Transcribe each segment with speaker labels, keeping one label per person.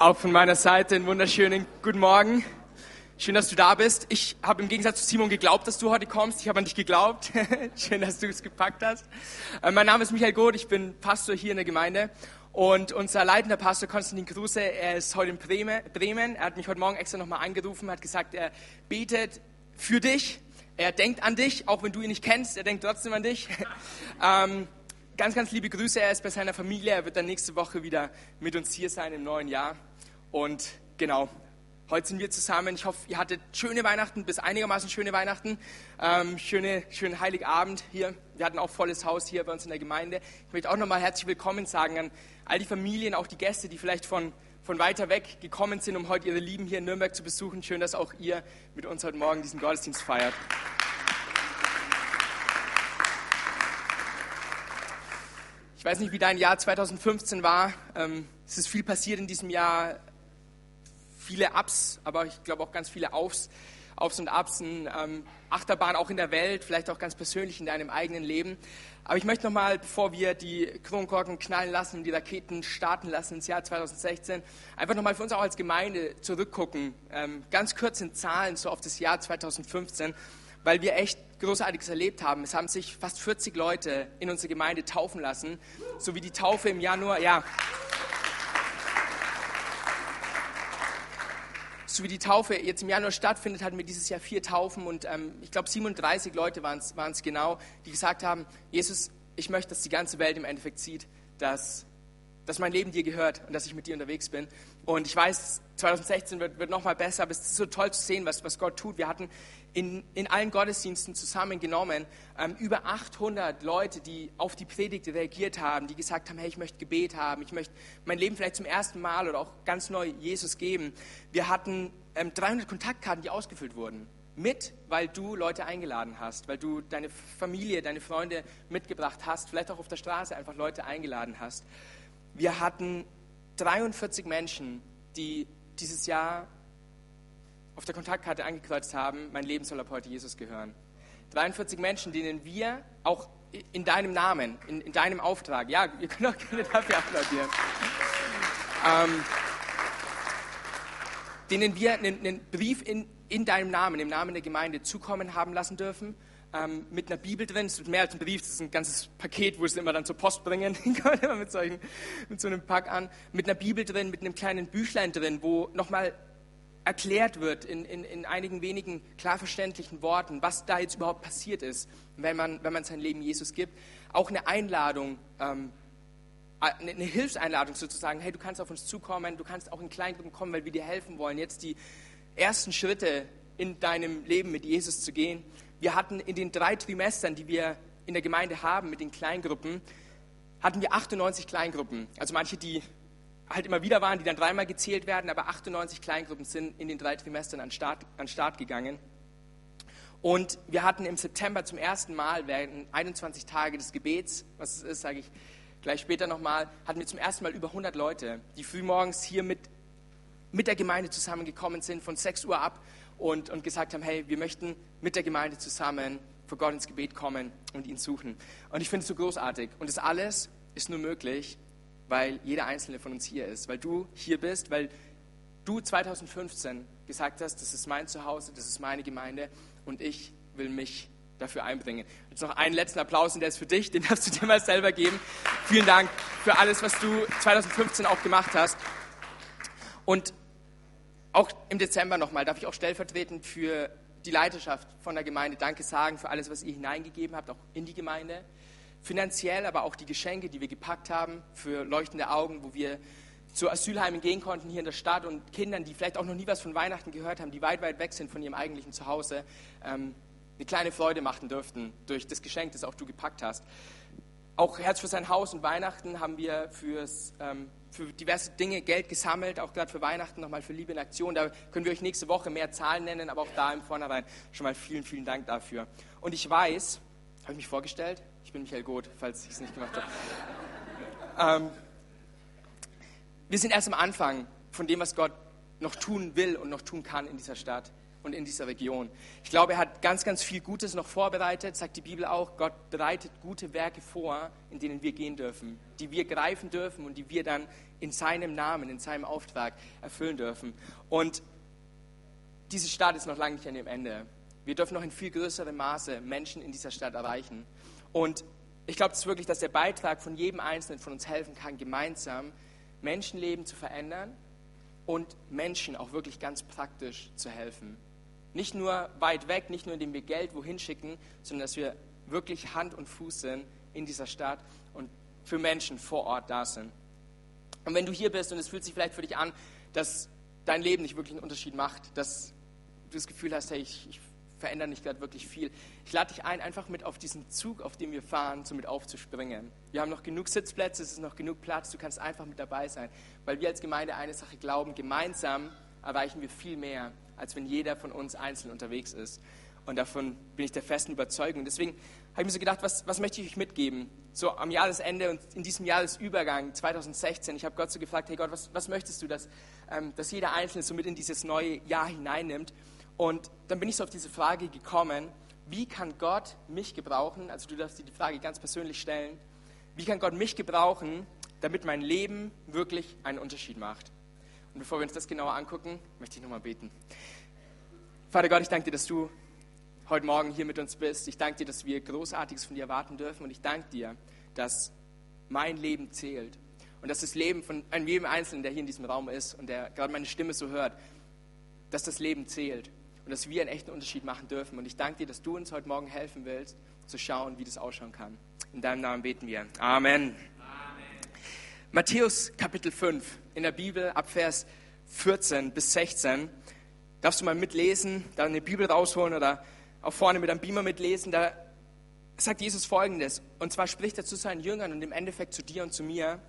Speaker 1: Auch von meiner Seite einen wunderschönen guten Morgen. Schön, dass du da bist. Ich habe im Gegensatz zu Simon geglaubt, dass du heute kommst. Ich habe an dich geglaubt. Schön, dass du es gepackt hast. Äh, mein Name ist Michael Goth, ich bin Pastor hier in der Gemeinde. Und unser leitender Pastor Konstantin Kruse, er ist heute in Bremen. Er hat mich heute Morgen extra nochmal angerufen, hat gesagt, er betet für dich. Er denkt an dich, auch wenn du ihn nicht kennst. Er denkt trotzdem an dich. ähm, ganz, ganz liebe Grüße. Er ist bei seiner Familie. Er wird dann nächste Woche wieder mit uns hier sein im neuen Jahr. Und genau, heute sind wir zusammen. Ich hoffe, ihr hattet schöne Weihnachten, bis einigermaßen schöne Weihnachten. Ähm, schöne, schönen Heiligabend hier. Wir hatten auch volles Haus hier bei uns in der Gemeinde. Ich möchte auch nochmal herzlich willkommen sagen an all die Familien, auch die Gäste, die vielleicht von, von weiter weg gekommen sind, um heute ihre Lieben hier in Nürnberg zu besuchen. Schön, dass auch ihr mit uns heute Morgen diesen Gottesdienst feiert. Ich weiß nicht, wie dein Jahr 2015 war. Ähm, es ist viel passiert in diesem Jahr viele Ups, aber ich glaube auch ganz viele Aufs, Aufs und Ups, ähm, Achterbahn auch in der Welt, vielleicht auch ganz persönlich in deinem eigenen Leben. Aber ich möchte nochmal, bevor wir die Kronkorken knallen lassen, die Raketen starten lassen ins Jahr 2016, einfach nochmal für uns auch als Gemeinde zurückgucken, ähm, ganz kurz in Zahlen so auf das Jahr 2015, weil wir echt Großartiges erlebt haben. Es haben sich fast 40 Leute in unserer Gemeinde taufen lassen, so wie die Taufe im Januar, ja. So wie die Taufe jetzt im Januar stattfindet, hatten wir dieses Jahr vier Taufen und ähm, ich glaube 37 Leute waren es genau, die gesagt haben, Jesus, ich möchte, dass die ganze Welt im Endeffekt sieht, dass, dass mein Leben dir gehört und dass ich mit dir unterwegs bin. Und ich weiß, 2016 wird, wird nochmal besser, aber es ist so toll zu sehen, was, was Gott tut. Wir hatten in, in allen Gottesdiensten zusammengenommen ähm, über 800 Leute, die auf die Predigt reagiert haben, die gesagt haben, hey, ich möchte Gebet haben, ich möchte mein Leben vielleicht zum ersten Mal oder auch ganz neu Jesus geben. Wir hatten ähm, 300 Kontaktkarten, die ausgefüllt wurden. Mit, weil du Leute eingeladen hast, weil du deine Familie, deine Freunde mitgebracht hast, vielleicht auch auf der Straße einfach Leute eingeladen hast. Wir hatten 43 Menschen, die dieses Jahr auf der Kontaktkarte angekreuzt haben, mein Leben soll ab heute Jesus gehören. 43 Menschen, denen wir auch in deinem Namen, in, in deinem Auftrag, ja, ihr könnt auch gerne dafür applaudieren, ähm, denen wir einen, einen Brief in, in deinem Namen, im Namen der Gemeinde zukommen haben lassen dürfen, ähm, mit einer Bibel drin. Es ist mehr als ein Brief, das ist ein ganzes Paket, wo sie es immer dann zur Post bringen. mit, solchen, mit so einem Pack an. Mit einer Bibel drin, mit einem kleinen Büchlein drin, wo nochmal erklärt wird in, in, in einigen wenigen klar verständlichen Worten, was da jetzt überhaupt passiert ist, wenn man, wenn man sein Leben Jesus gibt. Auch eine Einladung, ähm, eine Hilfseinladung sozusagen, hey, du kannst auf uns zukommen, du kannst auch in Kleingruppen kommen, weil wir dir helfen wollen, jetzt die ersten Schritte in deinem Leben mit Jesus zu gehen. Wir hatten in den drei Trimestern, die wir in der Gemeinde haben mit den Kleingruppen, hatten wir 98 Kleingruppen. Also manche, die halt immer wieder waren, die dann dreimal gezählt werden, aber 98 Kleingruppen sind in den drei Trimestern an Start, an Start gegangen. Und wir hatten im September zum ersten Mal während 21 Tage des Gebets, was es ist, sage ich gleich später nochmal, hatten wir zum ersten Mal über 100 Leute, die frühmorgens hier mit, mit der Gemeinde zusammengekommen sind, von 6 Uhr ab und, und gesagt haben, hey, wir möchten mit der Gemeinde zusammen vor Gott ins Gebet kommen und ihn suchen. Und ich finde es so großartig. Und das alles ist nur möglich, weil jeder einzelne von uns hier ist, weil du hier bist, weil du 2015 gesagt hast, das ist mein Zuhause, das ist meine Gemeinde und ich will mich dafür einbringen. Jetzt noch einen letzten Applaus und der ist für dich, den darfst du dir mal selber geben. Vielen Dank für alles, was du 2015 auch gemacht hast. Und auch im Dezember nochmal darf ich auch stellvertretend für die Leiterschaft von der Gemeinde Danke sagen für alles, was ihr hineingegeben habt, auch in die Gemeinde finanziell, aber auch die Geschenke, die wir gepackt haben für leuchtende Augen, wo wir zu Asylheimen gehen konnten hier in der Stadt und Kindern, die vielleicht auch noch nie was von Weihnachten gehört haben, die weit, weit weg sind von ihrem eigentlichen Zuhause, ähm, eine kleine Freude machen dürften durch das Geschenk, das auch du gepackt hast. Auch Herz für sein Haus und Weihnachten haben wir fürs, ähm, für diverse Dinge Geld gesammelt, auch gerade für Weihnachten nochmal für Liebe in Aktion. Da können wir euch nächste Woche mehr Zahlen nennen, aber auch da im Vornherein schon mal vielen, vielen Dank dafür. Und ich weiß, habe ich mich vorgestellt? Ich bin Michael Goth, falls ich es nicht gemacht habe. ähm, wir sind erst am Anfang von dem, was Gott noch tun will und noch tun kann in dieser Stadt. Und in dieser Region. Ich glaube, er hat ganz, ganz viel Gutes noch vorbereitet, sagt die Bibel auch. Gott bereitet gute Werke vor, in denen wir gehen dürfen, die wir greifen dürfen und die wir dann in seinem Namen, in seinem Auftrag erfüllen dürfen. Und diese Stadt ist noch lange nicht an dem Ende. Wir dürfen noch in viel größerem Maße Menschen in dieser Stadt erreichen. Und ich glaube das wirklich, dass der Beitrag von jedem Einzelnen von uns helfen kann, gemeinsam Menschenleben zu verändern und Menschen auch wirklich ganz praktisch zu helfen. Nicht nur weit weg, nicht nur indem wir Geld wohin schicken, sondern dass wir wirklich Hand und Fuß sind in dieser Stadt und für Menschen vor Ort da sind. Und wenn du hier bist und es fühlt sich vielleicht für dich an, dass dein Leben nicht wirklich einen Unterschied macht, dass du das Gefühl hast, hey, ich, ich verändere nicht gerade wirklich viel. Ich lade dich ein, einfach mit auf diesen Zug, auf dem wir fahren, so mit aufzuspringen. Wir haben noch genug Sitzplätze, es ist noch genug Platz, du kannst einfach mit dabei sein, weil wir als Gemeinde eine Sache glauben, gemeinsam erreichen wir viel mehr, als wenn jeder von uns einzeln unterwegs ist. Und davon bin ich der festen Überzeugung. Deswegen habe ich mir so gedacht, was, was möchte ich euch mitgeben? So am Jahresende und in diesem Jahresübergang 2016, ich habe Gott so gefragt, hey Gott, was, was möchtest du, dass, ähm, dass jeder Einzelne so mit in dieses neue Jahr hineinnimmt? Und dann bin ich so auf diese Frage gekommen, wie kann Gott mich gebrauchen? Also du darfst dir die Frage ganz persönlich stellen. Wie kann Gott mich gebrauchen, damit mein Leben wirklich einen Unterschied macht? Und bevor wir uns das genauer angucken, möchte ich nochmal beten. Vater Gott, ich danke dir, dass du heute Morgen hier mit uns bist. Ich danke dir, dass wir Großartiges von dir erwarten dürfen. Und ich danke dir, dass mein Leben zählt. Und dass das Leben von jedem Einzelnen, der hier in diesem Raum ist und der gerade meine Stimme so hört, dass das Leben zählt und dass wir einen echten Unterschied machen dürfen. Und ich danke dir, dass du uns heute Morgen helfen willst, zu schauen, wie das ausschauen kann. In deinem Namen beten wir. Amen. Matthäus Kapitel 5 in der Bibel ab Vers 14 bis 16. Darfst du mal mitlesen, da eine Bibel rausholen oder auch vorne mit einem Beamer mitlesen. Da sagt Jesus folgendes. Und zwar spricht er zu seinen Jüngern und im Endeffekt zu dir und zu mir.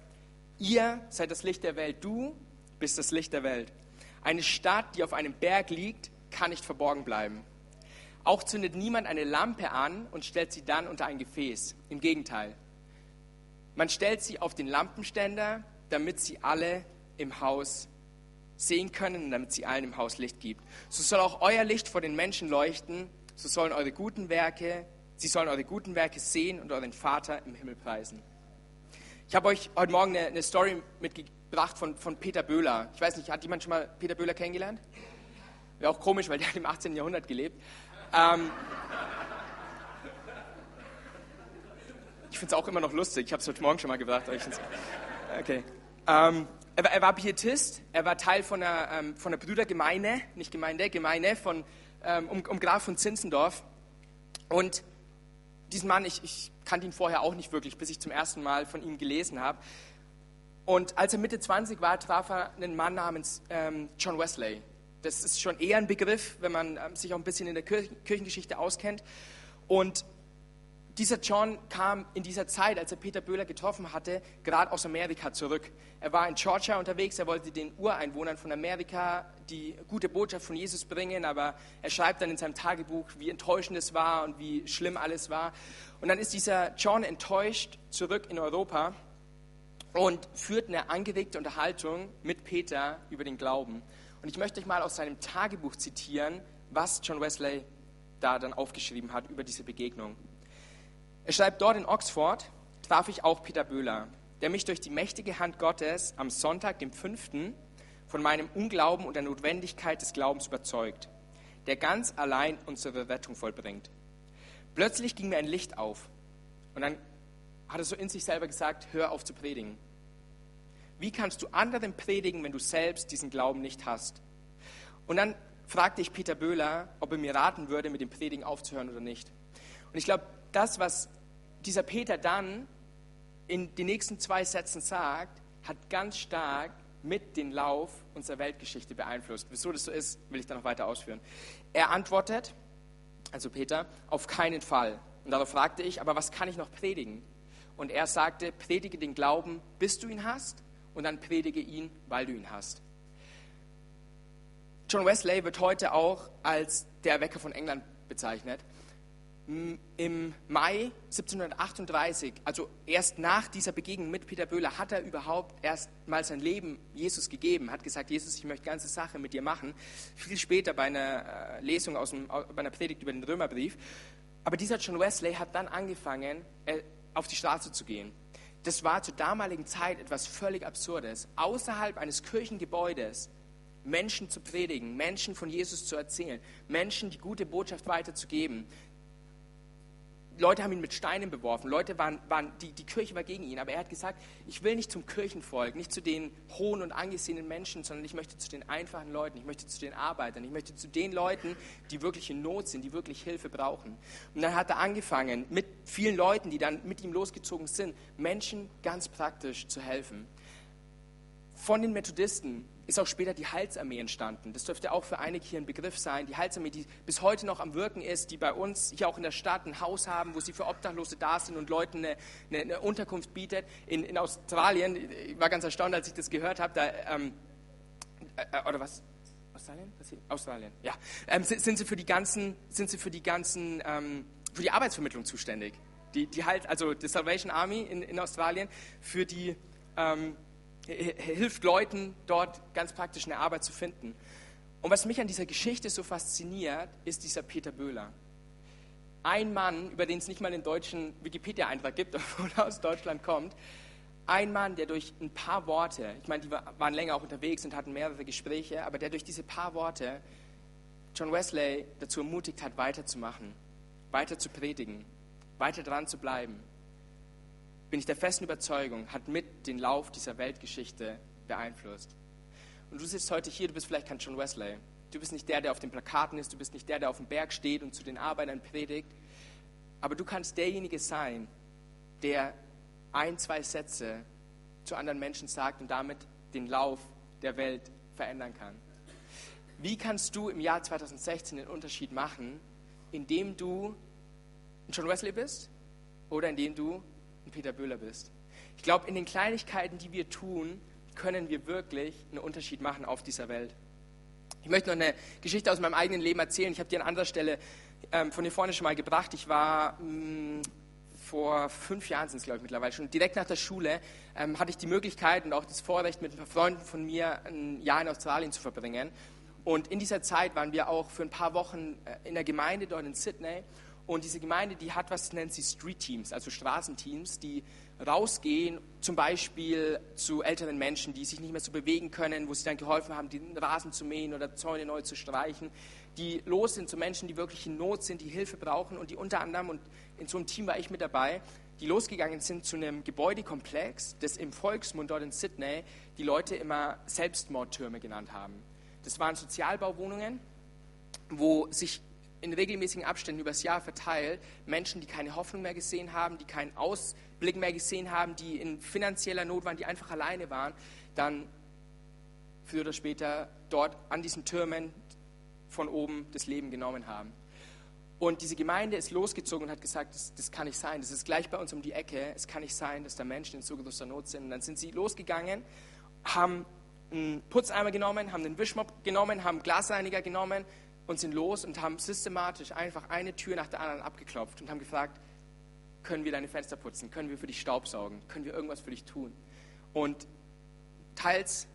Speaker 1: Ihr seid das Licht der Welt. Du bist das Licht der Welt. Eine Stadt, die auf einem Berg liegt, kann nicht verborgen bleiben. Auch zündet niemand eine Lampe an und stellt sie dann unter ein Gefäß. Im Gegenteil. Man stellt sie auf den Lampenständer, damit sie alle im Haus sehen können und damit sie allen im Haus Licht gibt. So soll auch euer Licht vor den Menschen leuchten, so sollen eure guten Werke, sie sollen eure guten Werke sehen und euren Vater im Himmel preisen. Ich habe euch heute Morgen eine, eine Story mitgebracht von, von Peter Böhler. Ich weiß nicht, hat jemand schon mal Peter Böhler kennengelernt? Wäre auch komisch, weil der hat im 18. Jahrhundert gelebt. Ähm, ich finde es auch immer noch lustig. Ich habe es heute Morgen schon mal gebracht. Okay. Ähm, er, war, er, war, Pietist. Er war Teil von einer, ähm, von einer Brüdergemeinde, nicht Gemeinde, Gemeinde von, ähm, um, um Graf von Zinzendorf. Und diesen Mann, ich, ich kannte ihn vorher auch nicht wirklich, bis ich zum ersten Mal von ihm gelesen habe. Und als er Mitte 20 war, traf er einen Mann namens ähm, John Wesley. Das ist schon eher ein Begriff, wenn man ähm, sich auch ein bisschen in der Kirchengeschichte auskennt. Und dieser John kam in dieser Zeit, als er Peter Böhler getroffen hatte, gerade aus Amerika zurück. Er war in Georgia unterwegs, er wollte den Ureinwohnern von Amerika die gute Botschaft von Jesus bringen, aber er schreibt dann in seinem Tagebuch, wie enttäuschend es war und wie schlimm alles war. Und dann ist dieser John enttäuscht zurück in Europa und führt eine angeregte Unterhaltung mit Peter über den Glauben. Und ich möchte euch mal aus seinem Tagebuch zitieren, was John Wesley da dann aufgeschrieben hat über diese Begegnung. Er schreibt dort in Oxford, traf ich auch Peter Böhler, der mich durch die mächtige Hand Gottes am Sonntag, dem 5., von meinem Unglauben und der Notwendigkeit des Glaubens überzeugt, der ganz allein unsere Rettung vollbringt. Plötzlich ging mir ein Licht auf und dann hat er so in sich selber gesagt, hör auf zu predigen. Wie kannst du anderen predigen, wenn du selbst diesen Glauben nicht hast? Und dann fragte ich Peter Böhler, ob er mir raten würde, mit dem Predigen aufzuhören oder nicht. Und ich glaube, das, was dieser Peter dann in den nächsten zwei Sätzen sagt, hat ganz stark mit den Lauf unserer Weltgeschichte beeinflusst. Wieso das so ist, will ich dann noch weiter ausführen. Er antwortet, also Peter, auf keinen Fall. Und darauf fragte ich, aber was kann ich noch predigen? Und er sagte, predige den Glauben, bis du ihn hast und dann predige ihn, weil du ihn hast. John Wesley wird heute auch als der Erwecker von England bezeichnet. Im Mai 1738, also erst nach dieser Begegnung mit Peter Böhler, hat er überhaupt erst mal sein Leben Jesus gegeben, hat gesagt, Jesus, ich möchte ganze Sache mit dir machen. Viel später bei einer äh, Lesung aus dem, bei einer Predigt über den Römerbrief. Aber dieser John Wesley hat dann angefangen, äh, auf die Straße zu gehen. Das war zur damaligen Zeit etwas völlig Absurdes. Außerhalb eines Kirchengebäudes Menschen zu predigen, Menschen von Jesus zu erzählen, Menschen die gute Botschaft weiterzugeben. Leute haben ihn mit Steinen beworfen, Leute waren, waren die, die Kirche war gegen ihn, aber er hat gesagt, ich will nicht zum Kirchenvolk, nicht zu den hohen und angesehenen Menschen, sondern ich möchte zu den einfachen Leuten, ich möchte zu den Arbeitern, ich möchte zu den Leuten, die wirklich in Not sind, die wirklich Hilfe brauchen. Und dann hat er angefangen, mit vielen Leuten, die dann mit ihm losgezogen sind, Menschen ganz praktisch zu helfen. Von den Methodisten ist auch später die Heilsarmee entstanden. Das dürfte auch für einige hier ein Begriff sein. Die Heilsarmee, die bis heute noch am Wirken ist, die bei uns hier auch in der Stadt ein Haus haben, wo sie für Obdachlose da sind und Leuten eine, eine, eine Unterkunft bietet. In, in, Australien, ich war ganz erstaunt, als ich das gehört habe, da, ähm, äh, oder was? Australien? Was Australien, ja. Ähm, sind, sind, sie für die ganzen, sind sie für die ganzen, ähm, für die Arbeitsvermittlung zuständig? Die, die halt, also die Salvation Army in, in Australien für die ähm, hilft Leuten dort ganz praktisch eine Arbeit zu finden. Und was mich an dieser Geschichte so fasziniert, ist dieser Peter Böhler. Ein Mann, über den es nicht mal den deutschen Wikipedia-Eintrag gibt, obwohl er aus Deutschland kommt. Ein Mann, der durch ein paar Worte, ich meine, die waren länger auch unterwegs und hatten mehrere Gespräche, aber der durch diese paar Worte John Wesley dazu ermutigt hat, weiterzumachen, weiter zu predigen, weiter dran zu bleiben bin ich der festen Überzeugung, hat mit den Lauf dieser Weltgeschichte beeinflusst. Und du sitzt heute hier, du bist vielleicht kein John Wesley. Du bist nicht der, der auf den Plakaten ist, du bist nicht der, der auf dem Berg steht und zu den Arbeitern predigt. Aber du kannst derjenige sein, der ein, zwei Sätze zu anderen Menschen sagt und damit den Lauf der Welt verändern kann. Wie kannst du im Jahr 2016 den Unterschied machen, indem du John Wesley bist oder indem du ein Peter Böhler bist. Ich glaube, in den Kleinigkeiten, die wir tun, können wir wirklich einen Unterschied machen auf dieser Welt. Ich möchte noch eine Geschichte aus meinem eigenen Leben erzählen. Ich habe die an anderer Stelle ähm, von hier vorne schon mal gebracht. Ich war mh, mm, vor fünf Jahren, sind es glaube ich mittlerweile schon, direkt nach der Schule ähm, hatte ich die Möglichkeit und auch das Vorrecht, mit ein paar Freunden von mir ein Jahr in Australien zu verbringen. Und in dieser Zeit waren wir auch für ein paar Wochen äh, in der Gemeinde dort in Sydney und diese Gemeinde, die hat was, nennt sie Street Teams, also Straßenteams, die rausgehen, zum Beispiel zu älteren Menschen, die sich nicht mehr so bewegen können, wo sie dann geholfen haben, den Rasen zu mähen oder Zäune neu zu streichen, die los sind zu Menschen, die wirklich in Not sind, die Hilfe brauchen und die unter anderem, und in so einem Team war ich mit dabei, die losgegangen sind zu einem Gebäudekomplex, das im Volksmund dort in Sydney die Leute immer Selbstmordtürme genannt haben. Das waren Sozialbauwohnungen, wo sich in regelmäßigen Abständen übers Jahr verteilt Menschen, die keine Hoffnung mehr gesehen haben, die keinen Ausblick mehr gesehen haben, die in finanzieller Not waren, die einfach alleine waren, dann früher oder später dort an diesen Türmen von oben das Leben genommen haben. Und diese Gemeinde ist losgezogen und hat gesagt, das, das, kann nicht sein, das ist gleich bei uns um die Ecke, es kann nicht sein, dass da Menschen in so großer Not sind. Und dann sind sie losgegangen, haben einen Putzeimer genommen, haben einen Wischmopp genommen, haben Glasreiniger genommen, und sind los und haben systematisch einfach eine Tür nach der anderen abgeklopft und haben gefragt, können wir deine Fenster putzen, können wir für dich Staubsaugen, können wir irgendwas für dich tun. Und teils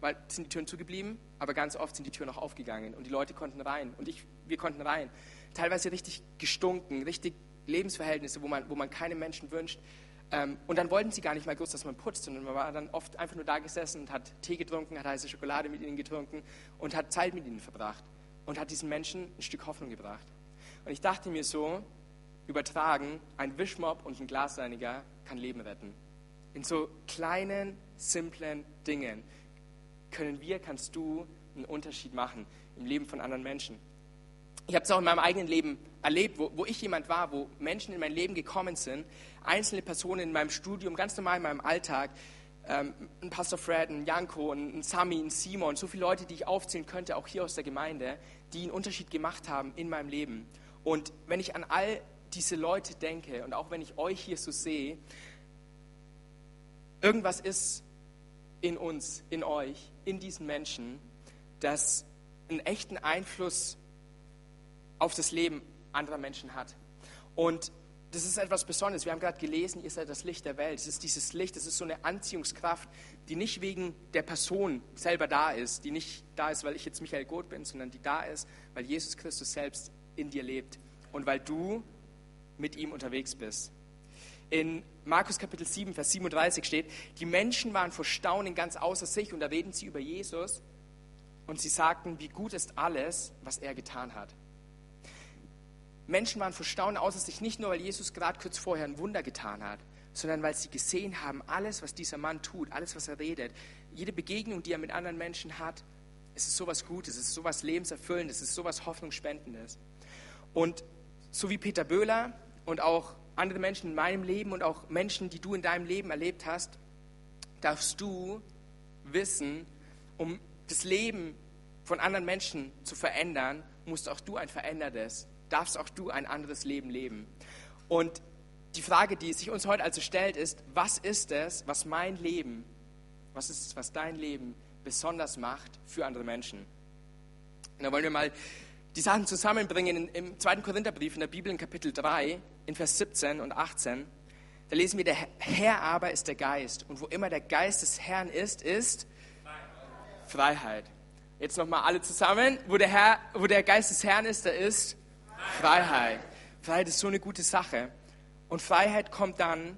Speaker 1: weil, sind die Türen zugeblieben, aber ganz oft sind die Türen auch aufgegangen und die Leute konnten rein und ich, wir konnten rein. Teilweise richtig gestunken, richtig Lebensverhältnisse, wo man, wo man keine Menschen wünscht. Ähm, und dann wollten sie gar nicht mal groß, dass man putzt, sondern man war dann oft einfach nur da gesessen und hat Tee getrunken, hat heiße Schokolade mit ihnen getrunken und hat Zeit mit ihnen verbracht und hat diesen Menschen ein Stück Hoffnung gebracht. Und ich dachte mir so, übertragen, ein Wischmopp und ein Glasreiniger kann Leben retten. In so kleinen, simplen Dingen können wir, kannst du einen Unterschied machen im Leben von anderen Menschen. Ich habe es auch in meinem eigenen Leben erlebt, wo, wo, ich jemand war, wo Menschen in mein Leben gekommen sind, einzelne Personen in meinem Studium, ganz normal in meinem Alltag, ähm, ein Pastor Fred, ein Janko, ein Sami, ein Simon, so viele Leute, die ich aufzählen könnte, auch hier aus der Gemeinde, die einen Unterschied gemacht haben in meinem Leben. Und wenn ich an all diese Leute denke und auch wenn ich euch hier so sehe, irgendwas ist in uns, in euch, in diesen Menschen, das einen echten Einfluss auf das Leben anderer Menschen hat. Und das ist etwas Besonderes. Wir haben gerade gelesen, ihr seid das Licht der Welt. Es ist dieses Licht, es ist so eine Anziehungskraft, die nicht wegen der Person selber da ist, die nicht da ist, weil ich jetzt Michael Goth bin, sondern die da ist, weil Jesus Christus selbst in dir lebt und weil du mit ihm unterwegs bist. In Markus Kapitel 7, Vers 37 steht, die Menschen waren vor Staunen ganz außer sich und da reden sie über Jesus und sie sagten, wie gut ist alles, was er getan hat. Menschen waren vor Staunen außer sich, nicht nur, weil Jesus gerade kurz vorher ein Wunder getan hat, sondern weil sie gesehen haben, alles, was dieser Mann tut, alles, was er redet, jede Begegnung, die er mit anderen Menschen hat, es ist sowas Gutes, es ist sowas Lebenserfüllendes, es ist sowas Hoffnungsspendendes. Und so wie Peter Böhler und auch andere Menschen in meinem Leben und auch Menschen, die du in deinem Leben erlebt hast, darfst du wissen, um das Leben von anderen Menschen zu verändern, musst auch du ein verändertes darfst auch du ein anderes Leben leben. Und die Frage, die sich uns heute also stellt, ist, was ist es, was mein Leben, was ist es, was dein Leben besonders macht für andere Menschen? Und da wollen wir mal die Sachen zusammenbringen im 2. Korintherbrief in der Bibel in Kapitel 3, in Vers 17 und 18. Da lesen wir, der Herr aber ist der Geist. Und wo immer der Geist des Herrn ist, ist Freiheit. Freiheit. Jetzt nochmal alle zusammen. Wo der, Herr, wo der Geist des Herrn ist, da ist Freiheit. Freiheit ist so eine gute Sache. Und Freiheit kommt dann,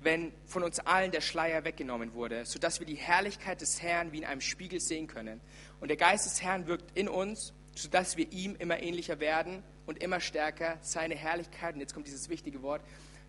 Speaker 1: wenn von uns allen der Schleier weggenommen wurde, sodass wir die Herrlichkeit des Herrn wie in einem Spiegel sehen können. Und der Geist des Herrn wirkt in uns, sodass wir ihm immer ähnlicher werden und immer stärker seine Herrlichkeit, und jetzt kommt dieses wichtige Wort,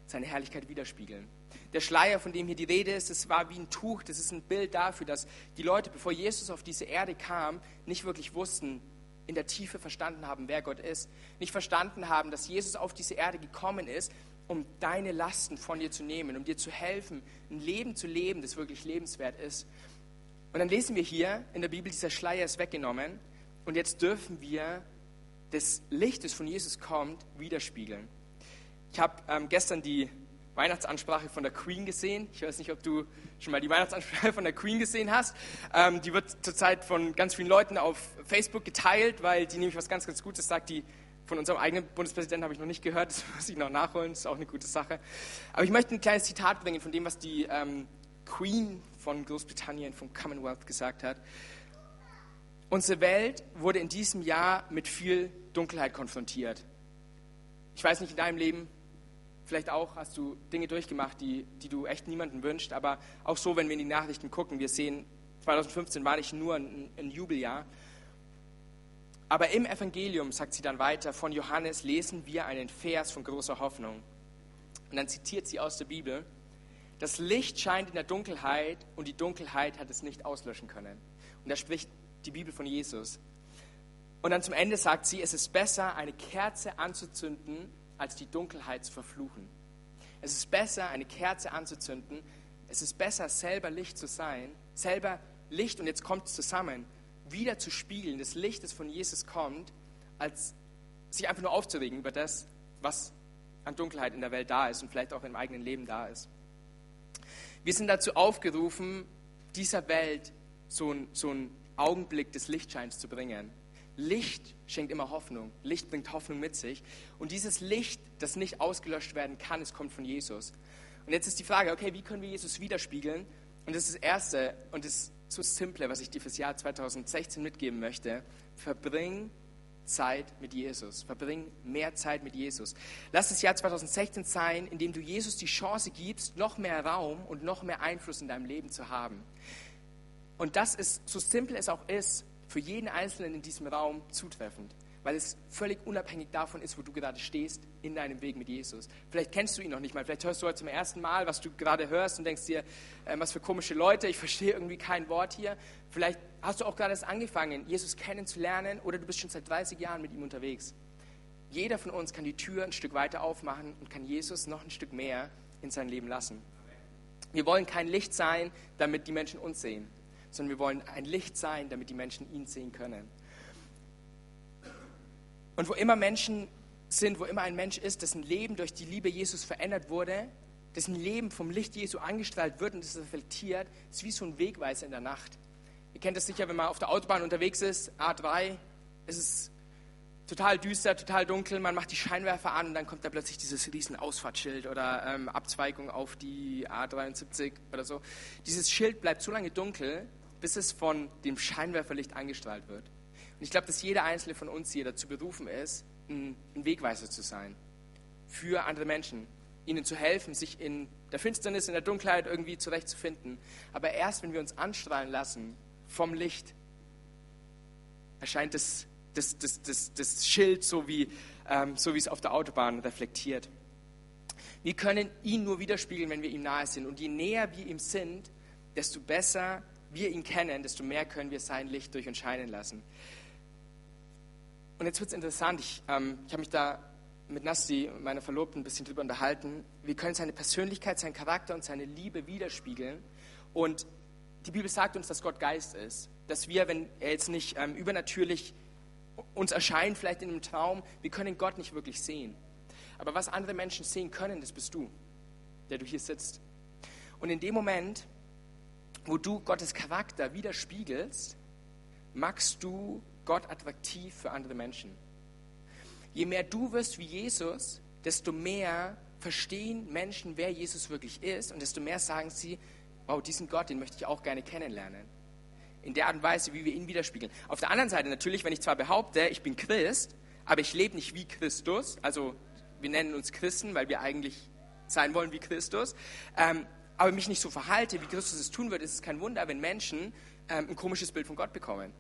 Speaker 1: seine Herrlichkeit widerspiegeln. Der Schleier, von dem hier die Rede ist, das war wie ein Tuch, das ist ein Bild dafür, dass die Leute, bevor Jesus auf diese Erde kam, nicht wirklich wussten, in der Tiefe verstanden haben, wer Gott ist, nicht verstanden haben, dass Jesus auf diese Erde gekommen ist, um deine Lasten von dir zu nehmen, um dir zu helfen, ein Leben zu leben, das wirklich lebenswert ist. Und dann lesen wir hier in der Bibel, dieser Schleier ist weggenommen und jetzt dürfen wir das Licht, das von Jesus kommt, widerspiegeln. Ich habe ähm, gestern die Weihnachtsansprache von der Queen gesehen. Ich weiß nicht, ob du schon mal die Weihnachtsansprache von der Queen gesehen hast. Ähm, die wird zurzeit von ganz vielen Leuten auf Facebook geteilt, weil die nämlich was ganz, ganz Gutes sagt. Die von unserem eigenen Bundespräsidenten habe ich noch nicht gehört, das muss ich noch nachholen, das ist auch eine gute Sache. Aber ich möchte ein kleines Zitat bringen von dem, was die ähm, Queen von Großbritannien, vom Commonwealth gesagt hat. Unsere Welt wurde in diesem Jahr mit viel Dunkelheit konfrontiert. Ich weiß nicht in deinem Leben, Vielleicht auch hast du Dinge durchgemacht, die, die du echt niemandem wünscht, aber auch so, wenn wir in die Nachrichten gucken, wir sehen, 2015 war nicht nur ein, ein Jubeljahr. Aber im Evangelium, sagt sie dann weiter, von Johannes lesen wir einen Vers von großer Hoffnung. Und dann zitiert sie aus der Bibel, das Licht scheint in der Dunkelheit und die Dunkelheit hat es nicht auslöschen können. Und da spricht die Bibel von Jesus. Und dann zum Ende sagt sie, es ist besser, eine Kerze anzuzünden als die Dunkelheit zu verfluchen. Es ist besser, eine Kerze anzuzünden. Es ist besser, selber Licht zu sein, selber Licht, und jetzt kommt es zusammen, wieder zu spiegeln, das Licht, das von Jesus kommt, als sich einfach nur aufzuregen über das, was an Dunkelheit in der Welt da ist und vielleicht auch im eigenen Leben da ist. Wir sind dazu aufgerufen, dieser Welt so, ein, so einen Augenblick des Lichtscheins zu bringen. Licht schenkt immer Hoffnung. Licht bringt Hoffnung mit sich. Und dieses Licht, das nicht ausgelöscht werden kann, es kommt von Jesus. Und jetzt ist die Frage, okay, wie können wir Jesus widerspiegeln? Und das ist das Erste und das so Simple, was ich dir fürs Jahr 2016 mitgeben möchte. Verbring Zeit mit Jesus. Verbring mehr Zeit mit Jesus. Lass das Jahr 2016 sein, in dem du Jesus die Chance gibst, noch mehr Raum und noch mehr Einfluss in deinem Leben zu haben. Und das ist, so simpel es auch ist, für jeden Einzelnen in diesem Raum zutreffend, weil es völlig unabhängig davon ist, wo du gerade stehst in deinem Weg mit Jesus. Vielleicht kennst du ihn noch nicht mal, vielleicht hörst du heute zum ersten Mal, was du gerade hörst und denkst dir, äh, was für komische Leute, ich verstehe irgendwie kein Wort hier. Vielleicht hast du auch gerade erst angefangen, Jesus kennenzulernen oder du bist schon seit 30 Jahren mit ihm unterwegs. Jeder von uns kann die Tür ein Stück weiter aufmachen und kann Jesus noch ein Stück mehr in sein Leben lassen. Wir wollen kein Licht sein, damit die Menschen uns sehen sondern wir wollen ein Licht sein, damit die Menschen ihn sehen können. Und wo immer Menschen sind, wo immer ein Mensch ist, dessen Leben durch die Liebe Jesus verändert wurde, dessen Leben vom Licht Jesu angestrahlt wird und das reflektiert, ist wie so ein Wegweiser in der Nacht. Ihr kennt das sicher, wenn man auf der Autobahn unterwegs ist, A3, ist es total düster, total dunkel, man macht die Scheinwerfer an und dann kommt da plötzlich dieses riesen Ausfahrtsschild oder ähm, Abzweigung auf die A73 oder so. Dieses Schild bleibt so lange dunkel, bis es von dem Scheinwerferlicht angestrahlt wird. Und ich glaube, dass jeder einzelne von uns hier dazu berufen ist, ein, ein Wegweiser zu sein für andere Menschen, ihnen zu helfen, sich in der Finsternis, in der Dunkelheit irgendwie zurechtzufinden. Aber erst, wenn wir uns anstrahlen lassen vom Licht, erscheint das, das, das, das, das Schild so wie, ähm, so wie es auf der Autobahn reflektiert. Wir können ihn nur widerspiegeln, wenn wir ihm nahe sind. Und je näher wir ihm sind, desto besser wir ihn kennen, desto mehr können wir sein Licht durch uns scheinen lassen. Und jetzt wird es interessant. Ich, ähm, ich habe mich da mit Nasti, meiner Verlobten, ein bisschen drüber unterhalten. Wir können seine Persönlichkeit, seinen Charakter und seine Liebe widerspiegeln. Und die Bibel sagt uns, dass Gott Geist ist. Dass wir, wenn er jetzt nicht ähm, übernatürlich uns erscheint, vielleicht in einem Traum, wir können Gott nicht wirklich sehen. Aber was andere Menschen sehen können, das bist du, der du hier sitzt. Und in dem Moment, wo du Gottes Charakter widerspiegelst, machst du Gott attraktiv für andere Menschen. Je mehr du wirst wie Jesus, desto mehr verstehen Menschen, wer Jesus wirklich ist und desto mehr sagen sie, wow, diesen Gott, den möchte ich auch gerne kennenlernen. In der Art und Weise, wie wir ihn widerspiegeln. Auf der anderen Seite natürlich, wenn ich zwar behaupte, ich bin Christ, aber ich lebe nicht wie Christus, also wir nennen uns Christen, weil wir eigentlich sein wollen wie Christus, ähm, aber mich nicht so verhalte, wie Christus es tun würde, ist es kein Wunder, wenn Menschen ähm, ein komisches Bild von Gott bekommen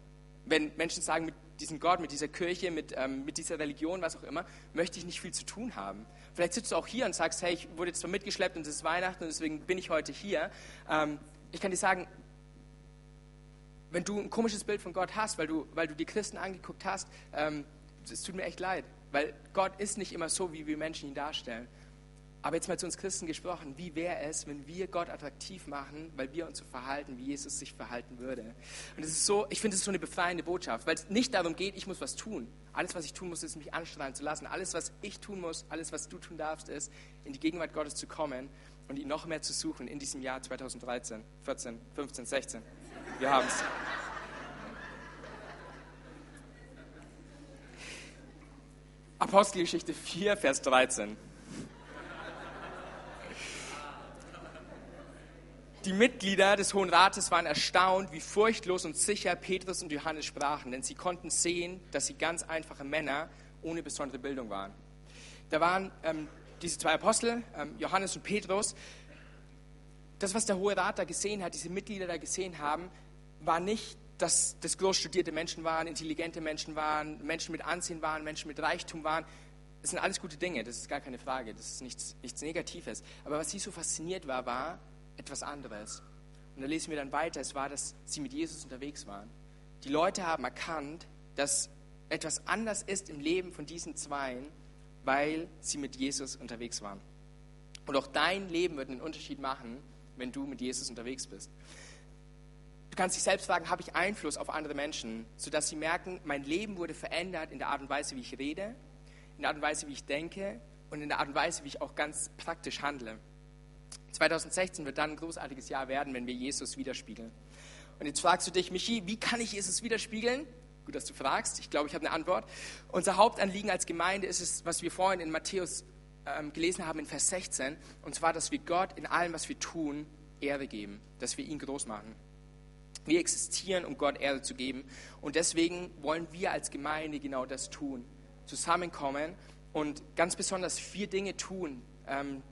Speaker 1: wenn Menschen sagen, mit diesem Gott, mit dieser Kirche, mit, ähm, mit dieser Religion, was auch immer, möchte ich nicht viel zu tun haben. Vielleicht sitzt du auch hier und sagst, hey, ich wurde jetzt zwar mitgeschleppt und es ist Weihnachten und deswegen bin ich heute hier. Ähm, ich kann dir sagen, wenn du ein komisches Bild von Gott hast, weil du, weil du die Christen angeguckt hast, ähm, es tut mir echt leid, weil Gott ist nicht immer so, wie wir Menschen ihn darstellen. Aber jetzt mal zu uns Christen gesprochen, wie wäre es, wenn wir Gott attraktiv machen, weil wir uns so verhalten, wie Jesus sich verhalten würde? Und es ist so, ich finde es so eine befreiende Botschaft, weil es nicht darum geht, ich muss was tun. Alles, was ich tun muss, ist mich anstrahlen zu lassen. Alles, was ich tun muss, alles, was du tun darfst, ist, in die Gegenwart Gottes zu kommen und ihn noch mehr zu suchen in diesem Jahr 2013, 14, 15, 16. Wir haben es. Apostelgeschichte 4, Vers 13. Die Mitglieder des Hohen Rates waren erstaunt, wie furchtlos und sicher Petrus und Johannes sprachen, denn sie konnten sehen, dass sie ganz einfache Männer ohne besondere Bildung waren. Da waren ähm, diese zwei Apostel, ähm, Johannes und Petrus. Das, was der Hohe Rat da gesehen hat, diese Mitglieder da gesehen haben, war nicht, dass das groß studierte Menschen waren, intelligente Menschen waren, Menschen mit Ansehen waren, Menschen mit Reichtum waren. Das sind alles gute Dinge, das ist gar keine Frage, das ist nichts, nichts Negatives. Aber was sie so fasziniert war, war, etwas anderes. Und da lesen wir dann weiter, es war, dass sie mit Jesus unterwegs waren. Die Leute haben erkannt, dass etwas anders ist im Leben von diesen Zweien, weil sie mit Jesus unterwegs waren. Und auch dein Leben wird einen Unterschied machen, wenn du mit Jesus unterwegs bist. Du kannst dich selbst fragen, habe ich Einfluss auf andere Menschen, sodass sie merken, mein Leben wurde verändert in der Art und Weise, wie ich rede, in der Art und Weise, wie ich denke und in der Art und Weise, wie ich auch ganz praktisch handle. 2016 wird dann ein großartiges Jahr werden, wenn wir Jesus widerspiegeln. Und jetzt fragst du dich, Michi, wie kann ich Jesus widerspiegeln? Gut, dass du fragst. Ich glaube, ich habe eine Antwort. Unser Hauptanliegen als Gemeinde ist es, was wir vorhin in Matthäus ähm, gelesen haben, in Vers 16. Und zwar, dass wir Gott in allem, was wir tun, Ehre geben. Dass wir ihn groß machen. Wir existieren, um Gott Ehre zu geben. Und deswegen wollen wir als Gemeinde genau das tun. Zusammenkommen und ganz besonders vier Dinge tun, ähm,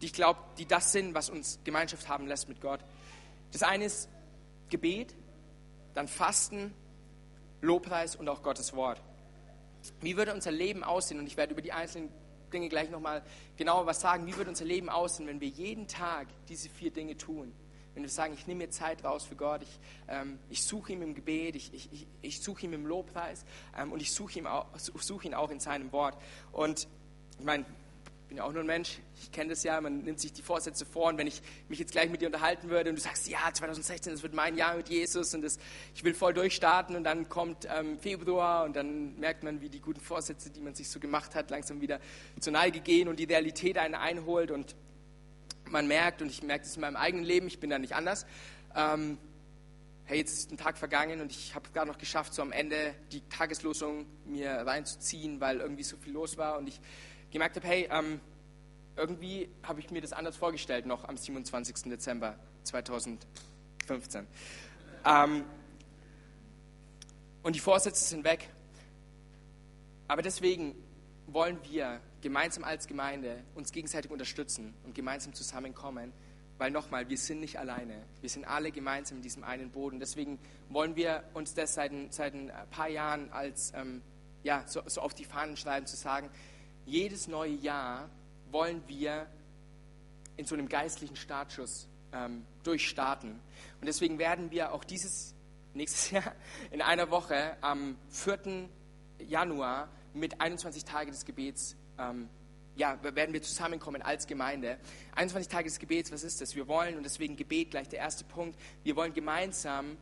Speaker 1: die ich glaube, die das sind, was uns Gemeinschaft haben lässt mit Gott. Das eine ist Gebet, dann Fasten, Lobpreis und auch Gottes Wort. Wie würde unser Leben aussehen? Und ich werde über die einzelnen Dinge gleich nochmal genauer was sagen. Wie würde unser Leben aussehen, wenn wir jeden Tag diese vier Dinge tun? Wenn wir sagen, ich nehme mir Zeit raus für Gott, ich, ähm, ich suche ihn im Gebet, ich, ich, ich suche ihn im Lobpreis ähm, und ich suche ihn, auch, suche ihn auch in seinem Wort. Und ich meine, bin ja auch nur ein Mensch, ich kenne das ja, man nimmt sich die Vorsätze vor und wenn ich mich jetzt gleich mit dir unterhalten würde und du sagst, ja, 2016, das wird mein Jahr mit Jesus und das, ich will voll durchstarten und dann kommt ähm, Februar und dann merkt man, wie die guten Vorsätze, die man sich so gemacht hat, langsam wieder zur Neige gehen und die Realität einen einholt und man merkt, und ich merke das in meinem eigenen Leben, ich bin da nicht anders, ähm, hey, jetzt ist ein Tag vergangen und ich habe gerade noch geschafft, so am Ende die Tageslosung mir reinzuziehen, weil irgendwie so viel los war und ich gemerkt habe, hey, ähm, irgendwie habe ich mir das anders vorgestellt, noch am 27. Dezember 2015. Ähm, und die Vorsätze sind weg. Aber deswegen wollen wir gemeinsam als Gemeinde uns gegenseitig unterstützen und gemeinsam zusammenkommen, weil nochmal, wir sind nicht alleine. Wir sind alle gemeinsam in diesem einen Boden. Deswegen wollen wir uns das seit, seit ein paar Jahren als ähm, ja, so, so auf die Fahnen schreiben, zu sagen, jedes neue Jahr wollen wir in so einem geistlichen Startschuss ähm, durchstarten. Und deswegen werden wir auch dieses nächstes Jahr in einer Woche am 4. Januar mit 21 Tage des Gebets ähm, ja, werden wir zusammenkommen als Gemeinde. 21 Tage des Gebets, was ist das? Wir wollen, und deswegen Gebet gleich der erste Punkt, wir wollen gemeinsam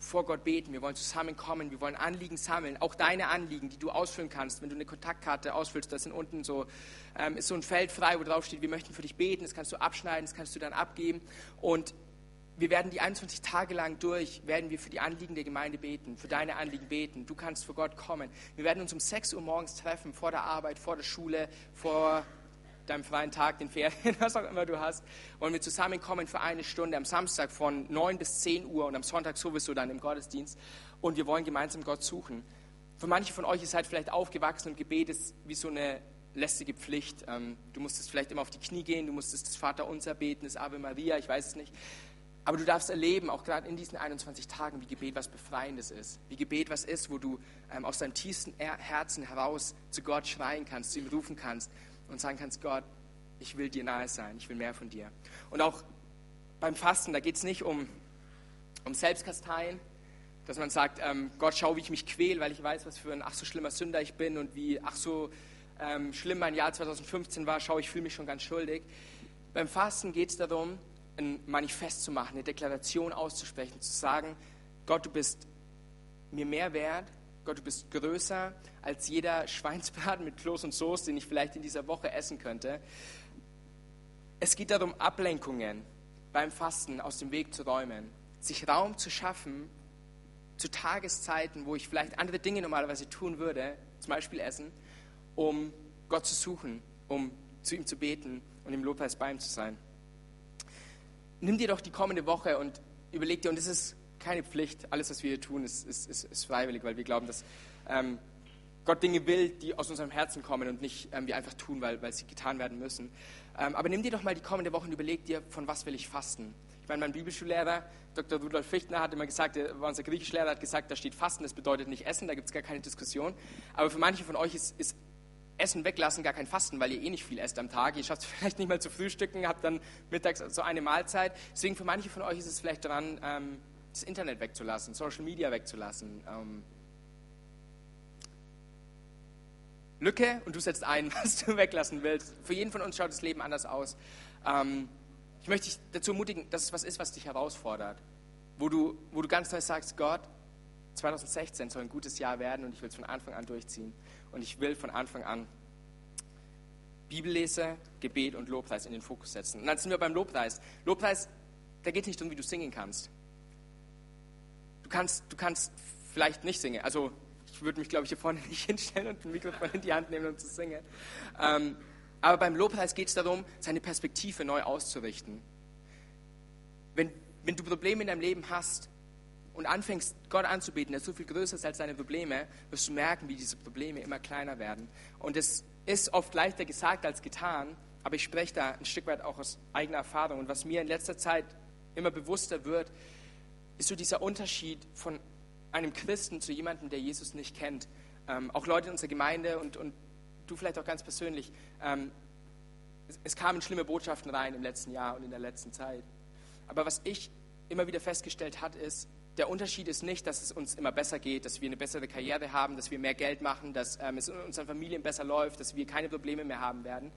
Speaker 1: vor Gott beten, wir wollen zusammenkommen, wir wollen Anliegen sammeln, auch deine Anliegen, die du ausfüllen kannst. Wenn du eine Kontaktkarte ausfüllst, da sind unten so, ähm, ist so ein Feld frei, wo drauf steht, wir möchten für dich beten, das kannst du abschneiden, das kannst du dann abgeben. Und wir werden die 21 Tage lang durch, werden wir für die Anliegen der Gemeinde beten, für deine Anliegen beten. Du kannst vor Gott kommen. Wir werden uns um 6 Uhr morgens treffen, vor der Arbeit, vor der Schule, vor deinem freien Tag, den Ferien, was auch immer du hast, wollen wir zusammenkommen für eine Stunde am Samstag von 9 bis 10 Uhr und am Sonntag sowieso dann im Gottesdienst. Und wir wollen gemeinsam Gott suchen. Für manche von euch ist halt vielleicht aufgewachsen und Gebet ist wie so eine lästige Pflicht. Ähm, du musstest vielleicht immer auf die Knie gehen, du musstest das Vaterunser beten, das Ave Maria, ich weiß es nicht. Aber du darfst erleben, auch gerade in diesen 21 Tagen, wie Gebet was Befreiendes ist. Wie Gebet was ist, wo du ähm, aus deinem tiefsten Herzen heraus zu Gott schreien kannst, zu ihm rufen kannst und sagen kannst, Gott, ich will dir nahe sein, ich will mehr von dir. Und auch beim Fasten, da geht es nicht um, um Selbstkasteien, dass man sagt, ähm, Gott, schau, wie ich mich quäle, weil ich weiß, was für ein ach so schlimmer Sünder ich bin und wie ach so ähm, schlimm mein Jahr 2015 war, schau, ich fühle mich schon ganz schuldig. Beim Fasten geht es darum, ein Manifest zu machen, eine Deklaration auszusprechen, zu sagen, Gott, du bist mir mehr wert, Gott, du bist größer als jeder Schweinsbraten mit Kloß und Soße, den ich vielleicht in dieser Woche essen könnte. Es geht darum, Ablenkungen beim Fasten aus dem Weg zu räumen, sich Raum zu schaffen zu Tageszeiten, wo ich vielleicht andere Dinge normalerweise tun würde, zum Beispiel essen, um Gott zu suchen, um zu ihm zu beten und im Lobpreis bei ihm zu sein. Nimm dir doch die kommende Woche und überleg dir, und es ist keine Pflicht, alles, was wir hier tun, ist, ist, ist, ist freiwillig, weil wir glauben, dass ähm, Gott Dinge will, die aus unserem Herzen kommen und nicht ähm, wir einfach tun, weil, weil sie getan werden müssen. Ähm, aber nimm dir doch mal die kommende Woche und überleg dir, von was will ich fasten. Ich meine, mein Bibelschullehrer, Dr. Rudolf Fichtner, hat immer gesagt, er war unser Griechischlehrer, hat gesagt, da steht Fasten, das bedeutet nicht Essen, da gibt es gar keine Diskussion. Aber für manche von euch ist, ist Essen weglassen gar kein Fasten, weil ihr eh nicht viel esst am Tag. Ihr schafft es vielleicht nicht mal zu frühstücken, habt dann mittags so eine Mahlzeit. Deswegen für manche von euch ist es vielleicht dran, ähm, das Internet wegzulassen, Social Media wegzulassen. Ähm, Lücke und du setzt ein, was du weglassen willst. Für jeden von uns schaut das Leben anders aus. Ähm, ich möchte dich dazu ermutigen, dass es was ist, was dich herausfordert. Wo du, wo du ganz neu sagst, Gott, 2016 soll ein gutes Jahr werden und ich will es von Anfang an durchziehen. Und ich will von Anfang an Bibellese, Gebet und Lobpreis in den Fokus setzen. Und dann sind wir beim Lobpreis. Lobpreis, da geht es nicht um, wie du singen kannst. Du kannst, du kannst vielleicht nicht singen. Also ich würde mich, glaube ich, hier vorne nicht hinstellen und ein Mikrofon in die Hand nehmen, um zu singen. Ähm, aber beim Lobpreis geht es darum, seine Perspektive neu auszurichten. Wenn, wenn du Probleme in deinem Leben hast und anfängst, Gott anzubeten, der so viel größer ist als deine Probleme, wirst du merken, wie diese Probleme immer kleiner werden. Und es ist oft leichter gesagt als getan, aber ich spreche da ein Stück weit auch aus eigener Erfahrung. Und was mir in letzter Zeit immer bewusster wird, ist so dieser Unterschied von einem Christen zu jemandem, der Jesus nicht kennt. Ähm, auch Leute in unserer Gemeinde und, und du vielleicht auch ganz persönlich. Ähm, es, es kamen schlimme Botschaften rein im letzten Jahr und in der letzten Zeit. Aber was ich immer wieder festgestellt habe, ist, der Unterschied ist nicht, dass es uns immer besser geht, dass wir eine bessere Karriere haben, dass wir mehr Geld machen, dass ähm, es in unseren Familien besser läuft, dass wir keine Probleme mehr haben werden,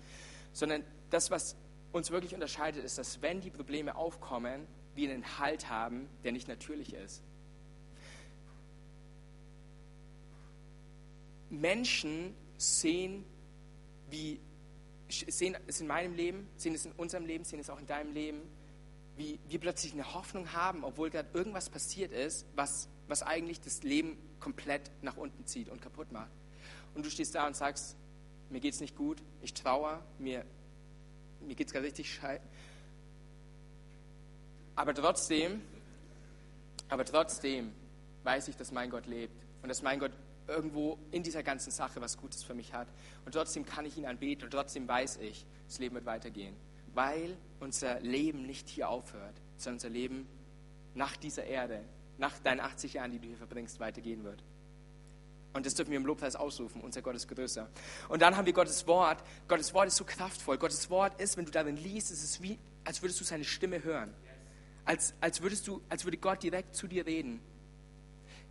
Speaker 1: sondern das, was uns wirklich unterscheidet, ist, dass wenn die Probleme aufkommen, wir einen Halt haben, der nicht natürlich ist. Menschen sehen, wie, sehen es in meinem Leben, sehen es in unserem Leben, sehen es auch in deinem Leben, wie wir plötzlich eine Hoffnung haben, obwohl gerade irgendwas passiert ist, was, was eigentlich das Leben komplett nach unten zieht und kaputt macht. Und du stehst da und sagst, mir geht es nicht gut, ich trauere, mir, mir es gerade richtig scheiße. Aber trotzdem, aber trotzdem weiß ich, dass mein Gott lebt und dass mein Gott irgendwo in dieser ganzen Sache was Gutes für mich hat. Und trotzdem kann ich ihn anbeten und trotzdem weiß ich, das Leben wird weitergehen. Weil unser Leben nicht hier aufhört, sondern unser Leben nach dieser Erde, nach deinen 80 Jahren, die du hier verbringst, weitergehen wird. Und das dürfen wir im Lobpreis ausrufen. Unser Gott ist größer. Und dann haben wir Gottes Wort. Gottes Wort ist so kraftvoll. Gottes Wort ist, wenn du darin liest, ist es wie, als würdest du seine Stimme hören. Als, als, würdest du, als würde Gott direkt zu dir reden.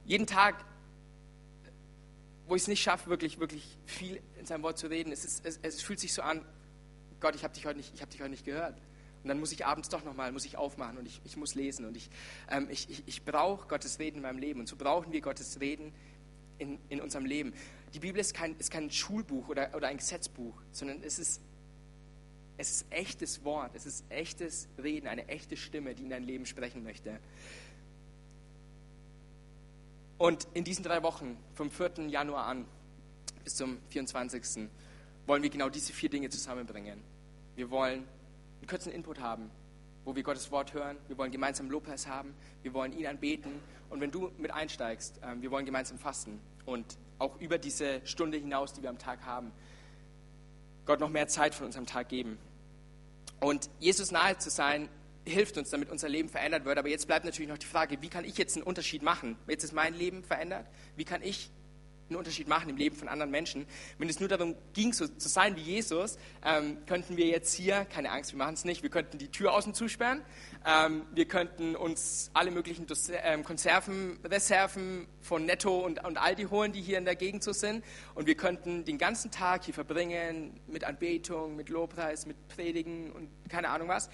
Speaker 1: Jeden Tag wo ich es nicht schaffe, wirklich, wirklich viel in seinem Wort zu reden. Es, ist, es, es fühlt sich so an, Gott, ich habe dich, heute nicht, hab dich heute nicht gehört. Und dann muss ich abends doch nochmal, muss ich aufmachen und ich, ich muss lesen. Und ich, ähm, ich, ich, ich brauche Gottes Reden in meinem Leben. Und so brauchen wir Gottes Reden in, in unserem Leben. Die Bibel ist kein, ist kein Schulbuch oder, oder ein Gesetzbuch, sondern es ist, es ist echtes Wort, es ist echtes Reden, eine echte Stimme, die in dein Leben sprechen möchte. Und in diesen drei Wochen, vom 4. Januar an bis zum 24. wollen wir genau diese vier Dinge zusammenbringen. Wir wollen einen kurzen Input haben, wo wir Gottes Wort hören. Wir wollen gemeinsam Lobpreis haben. Wir wollen ihn anbeten. Und wenn du mit einsteigst, ähm, wir wollen gemeinsam fasten. Und auch über diese Stunde hinaus, die wir am Tag haben, Gott noch mehr Zeit von unserem Tag geben. Und Jesus nahe zu sein, hilft uns, damit unser Leben verändert wird. Aber jetzt bleibt natürlich noch die Frage, wie kann ich jetzt einen Unterschied machen? Jetzt ist mein Leben verändert. Wie kann ich einen Unterschied machen im Leben von anderen Menschen? Wenn es nur darum ging, so zu sein wie Jesus, ähm, könnten wir jetzt hier, keine Angst, wir machen es nicht, wir könnten die Tür außen zusperren, ähm, wir könnten uns alle möglichen ähm, Konservenreserven von Netto und, und Aldi holen, die hier in der Gegend so sind, und wir könnten den ganzen Tag hier verbringen mit Anbetung, mit Lobpreis, mit Predigen und keine Ahnung was.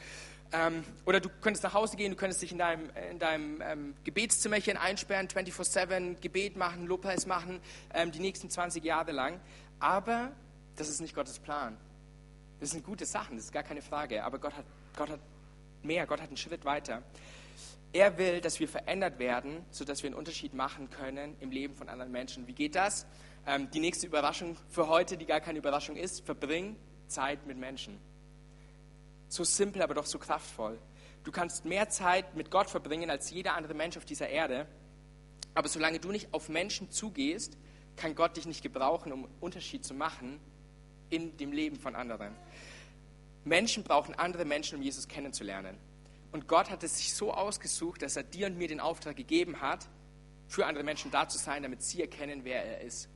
Speaker 1: Ähm, oder du könntest nach Hause gehen, du könntest dich in deinem, in deinem ähm, Gebetszimmerchen einsperren, 24-7 Gebet machen, Lobpreis machen, ähm, die nächsten 20 Jahre lang. Aber das ist nicht Gottes Plan. Das sind gute Sachen, das ist gar keine Frage. Aber Gott hat, Gott hat mehr, Gott hat einen Schritt weiter. Er will, dass wir verändert werden, sodass wir einen Unterschied machen können im Leben von anderen Menschen. Wie geht das? Ähm, die nächste Überraschung für heute, die gar keine Überraschung ist, verbring Zeit mit Menschen. So simpel, aber doch so kraftvoll. Du kannst mehr Zeit mit Gott verbringen als jeder andere Mensch auf dieser Erde. Aber solange du nicht auf Menschen zugehst, kann Gott dich nicht gebrauchen, um Unterschied zu machen in dem Leben von anderen. Menschen brauchen andere Menschen, um Jesus kennenzulernen. Und Gott hat es sich so ausgesucht, dass er dir und mir den Auftrag gegeben hat, für andere Menschen da zu sein, damit sie erkennen, wer er ist.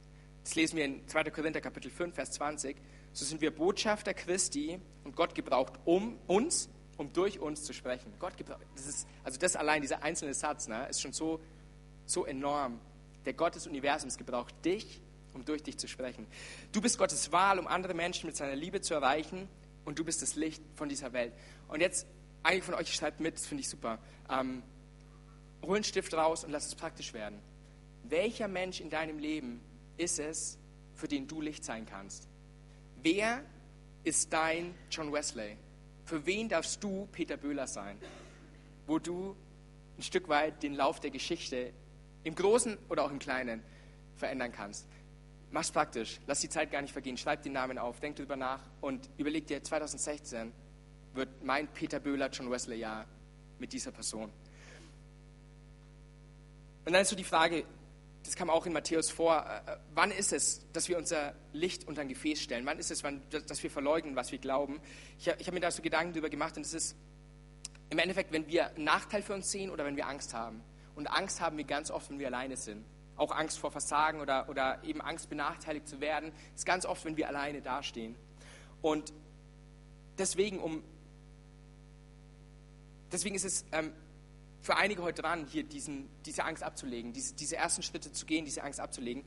Speaker 1: Das lesen wir in 2. Korinther Kapitel 5, Vers 20 so sind wir Botschafter Christi und Gott gebraucht um uns, um durch uns zu sprechen. Gott gebraucht, das ist, also das allein, dieser einzelne Satz, ne, ist schon so, so enorm. Der Gott des Universums gebraucht dich, um durch dich zu sprechen. Du bist Gottes Wahl, um andere Menschen mit seiner Liebe zu erreichen und du bist das Licht von dieser Welt. Und jetzt, einige von euch schreibt mit, das finde ich super. Ähm, hol einen Stift raus und lass es praktisch werden. Welcher Mensch in deinem Leben ist es, für den du Licht sein kannst? Wer ist dein John Wesley? Für wen darfst du Peter Böhler sein? Wo du ein Stück weit den Lauf der Geschichte im Großen oder auch im Kleinen verändern kannst. Mach's praktisch, lass die Zeit gar nicht vergehen, schreib den Namen auf, denk darüber nach und überleg dir, 2016 wird mein Peter Böhler John Wesley Jahr mit dieser Person. Und dann ist so die Frage, das kam auch in Matthäus vor, äh, wann ist es, dass wir unser Licht unter ein Gefäß stellen? Wann ist es, wann, dass wir verleugnen, was wir glauben? Ich, ich habe mir da so Gedanken darüber gemacht und es ist im Endeffekt, wenn wir einen Nachteil für uns sehen oder wenn wir Angst haben. Und Angst haben wir ganz oft, wenn wir alleine sind. Auch Angst vor Versagen oder, oder eben Angst, benachteiligt zu werden, ist ganz oft, wenn wir alleine dastehen. Und deswegen, um, deswegen ist es ähm, für einige heute dran, hier diesen, diese Angst abzulegen, diese, diese ersten Schritte zu gehen, diese Angst abzulegen.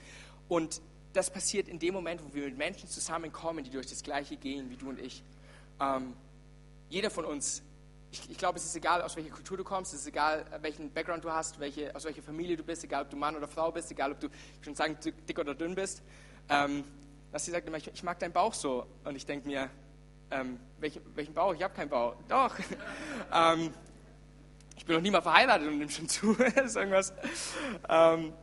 Speaker 1: Und das passiert in dem Moment, wo wir mit Menschen zusammenkommen, die durch das Gleiche gehen wie du und ich. Ähm, jeder von uns, ich, ich glaube, es ist egal, aus welcher Kultur du kommst, es ist egal, welchen Background du hast, welche, aus welcher Familie du bist, egal, ob du Mann oder Frau bist, egal, ob du, ich schon sagen, dick oder dünn bist. Ähm, dass sie sagt immer, ich, ich, mag deinen Bauch so. Und ich denke mir, ähm, welchen, welchen Bauch? Ich habe keinen Bauch. Doch. ähm, Ich bin noch nie mal verheiratet und nimm schon zu. ist irgendwas. Ähm,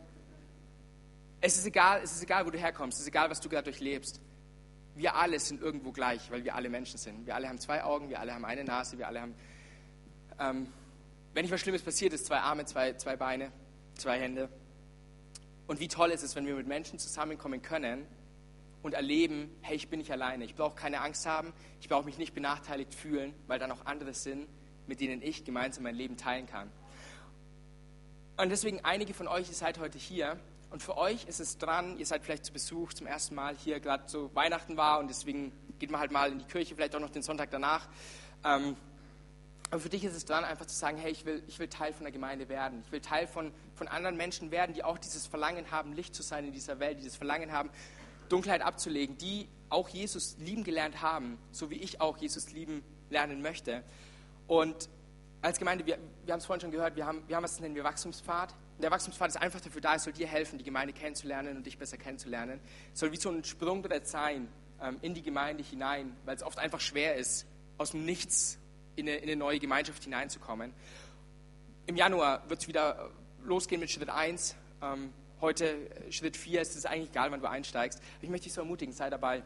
Speaker 1: es ist egal, es ist egal, wo du herkommst, es ist egal, was du gerade durchlebst. Wir alle sind irgendwo gleich, weil wir alle Menschen sind. Wir alle haben zwei Augen, wir alle haben eine Nase, wir alle haben, ähm, wenn nicht was Schlimmes passiert ist, zwei Arme, zwei, zwei Beine, zwei Hände. Und wie toll ist es, wenn wir mit Menschen zusammenkommen können und erleben, hey, ich bin nicht alleine, ich brauche keine Angst haben, ich brauche mich nicht benachteiligt fühlen, weil da noch andere sind, mit denen ich gemeinsam mein Leben teilen kann. Und deswegen, einige von euch, ihr seid heute hier und für euch ist es dran, ihr seid vielleicht zu Besuch zum ersten Mal hier, gerade so Weihnachten war und deswegen geht man halt mal in die Kirche, vielleicht auch noch den Sonntag danach. Ähm, aber für dich ist es dran, einfach zu sagen, hey, ich will, ich will Teil von der Gemeinde werden. Ich will Teil von, von anderen Menschen werden, die auch dieses Verlangen haben, Licht zu sein in dieser Welt, die das Verlangen haben, Dunkelheit abzulegen, die auch Jesus lieben gelernt haben, so wie ich auch Jesus lieben lernen möchte. Und als Gemeinde, wir, wir haben es vorhin schon gehört, wir haben, wir haben was nennen wir Wachstumspfad der Wachstumspfad ist einfach dafür da, es soll dir helfen, die Gemeinde kennenzulernen und dich besser kennenzulernen. Es soll wie so ein Sprungbrett sein ähm, in die Gemeinde hinein, weil es oft einfach schwer ist, aus dem Nichts in eine, in eine neue Gemeinschaft hineinzukommen. Im Januar wird es wieder losgehen mit Schritt 1. Ähm, heute äh, Schritt 4 ist es eigentlich egal, wann du einsteigst. Ich möchte dich so ermutigen, sei dabei.